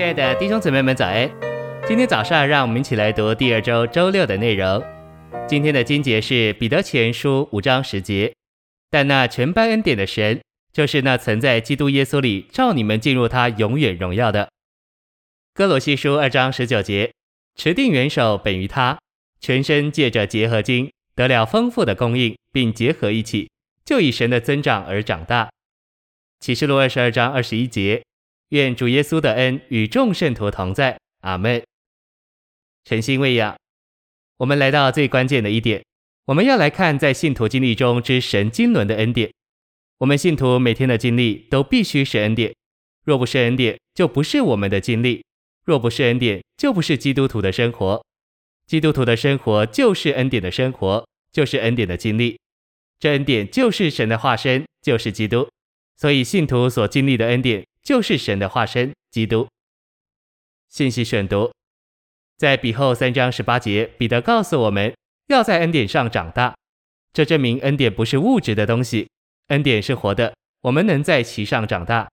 亲爱的弟兄姊妹们，早安！今天早上，让我们一起来读第二周周六的内容。今天的经节是彼得前书五章十节。但那全般恩典的神，就是那曾在基督耶稣里召你们进入他永远荣耀的。哥罗西书二章十九节，持定元首本于他，全身借着结合经得了丰富的供应，并结合一起，就以神的增长而长大。启示录二十二章二十一节，愿主耶稣的恩与众圣徒同在。阿门。诚心喂养，我们来到最关键的一点。我们要来看在信徒经历中之神经纶的恩典。我们信徒每天的经历都必须是恩典，若不是恩典，就不是我们的经历；若不是恩典，就不是基督徒的生活。基督徒的生活就是恩典的生活，就是恩典的经历。这恩典就是神的化身，就是基督。所以信徒所经历的恩典就是神的化身，基督。信息选读，在彼后三章十八节，彼得告诉我们。要在恩典上长大，这证明恩典不是物质的东西，恩典是活的，我们能在其上长大。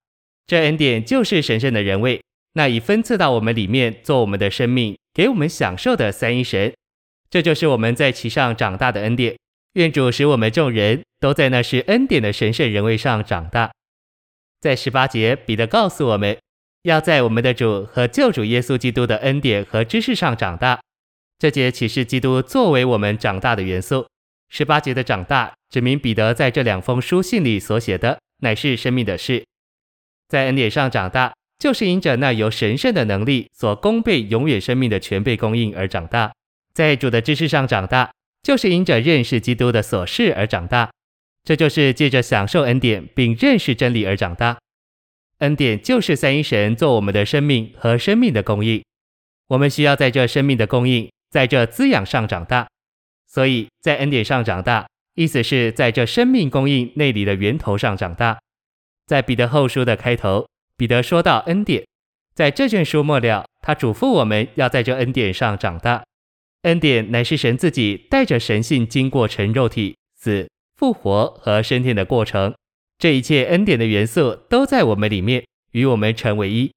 这恩典就是神圣的人位，那已分赐到我们里面做我们的生命，给我们享受的三一神。这就是我们在其上长大的恩典。愿主使我们众人都在那是恩典的神圣人位上长大。在十八节，彼得告诉我们，要在我们的主和救主耶稣基督的恩典和知识上长大。这节启示基督作为我们长大的元素。十八节的长大，指明彼得在这两封书信里所写的乃是生命的事。在恩典上长大，就是因着那由神圣的能力所供备永远生命的全备供应而长大；在主的知识上长大，就是因着认识基督的所事而长大。这就是借着享受恩典并认识真理而长大。恩典就是三一神做我们的生命和生命的供应。我们需要在这生命的供应。在这滋养上长大，所以在恩典上长大，意思是在这生命供应内里的源头上长大。在彼得后书的开头，彼得说到恩典，在这卷书末了，他嘱咐我们要在这恩典上长大。恩典乃是神自己带着神性经过成肉体、死、复活和升天的过程，这一切恩典的元素都在我们里面，与我们成为一。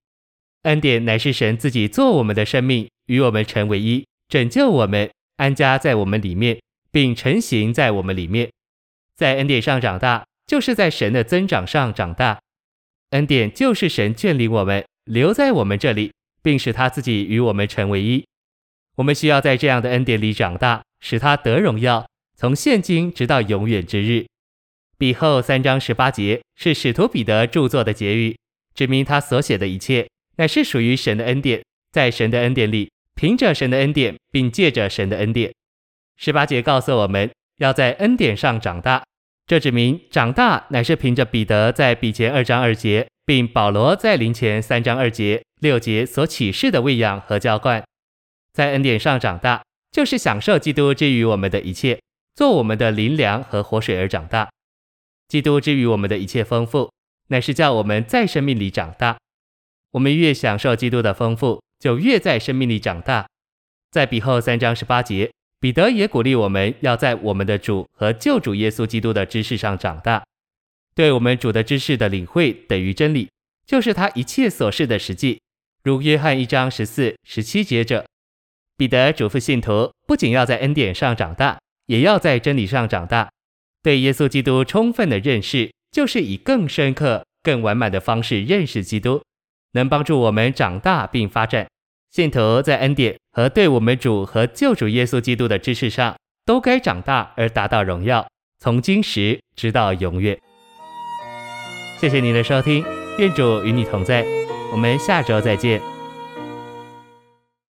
恩典乃是神自己做我们的生命，与我们成为一。拯救我们，安家在我们里面，并成形在我们里面，在恩典上长大，就是在神的增长上长大。恩典就是神眷领我们，留在我们这里，并使他自己与我们成为一。我们需要在这样的恩典里长大，使他得荣耀，从现今直到永远之日。彼后三章十八节是使徒彼得著作的结语，指明他所写的一切乃是属于神的恩典，在神的恩典里。凭着神的恩典，并借着神的恩典，十八节告诉我们要在恩典上长大。这指明长大乃是凭着彼得在彼前二章二节，并保罗在林前三章二节、六节所启示的喂养和浇灌。在恩典上长大，就是享受基督之于我们的一切，做我们的灵粮和活水而长大。基督之于我们的一切丰富，乃是叫我们在生命里长大。我们越享受基督的丰富，就越在生命里长大。在彼后三章十八节，彼得也鼓励我们要在我们的主和救主耶稣基督的知识上长大。对我们主的知识的领会等于真理，就是他一切所示的实际。如约翰一章十四、十七节者，彼得嘱咐信徒，不仅要在恩典上长大，也要在真理上长大。对耶稣基督充分的认识，就是以更深刻、更完满的方式认识基督。能帮助我们长大并发展，信徒在恩典和对我们主和救主耶稣基督的知识上，都该长大而达到荣耀，从今时直到永远。谢谢您的收听，愿主与你同在，我们下周再见。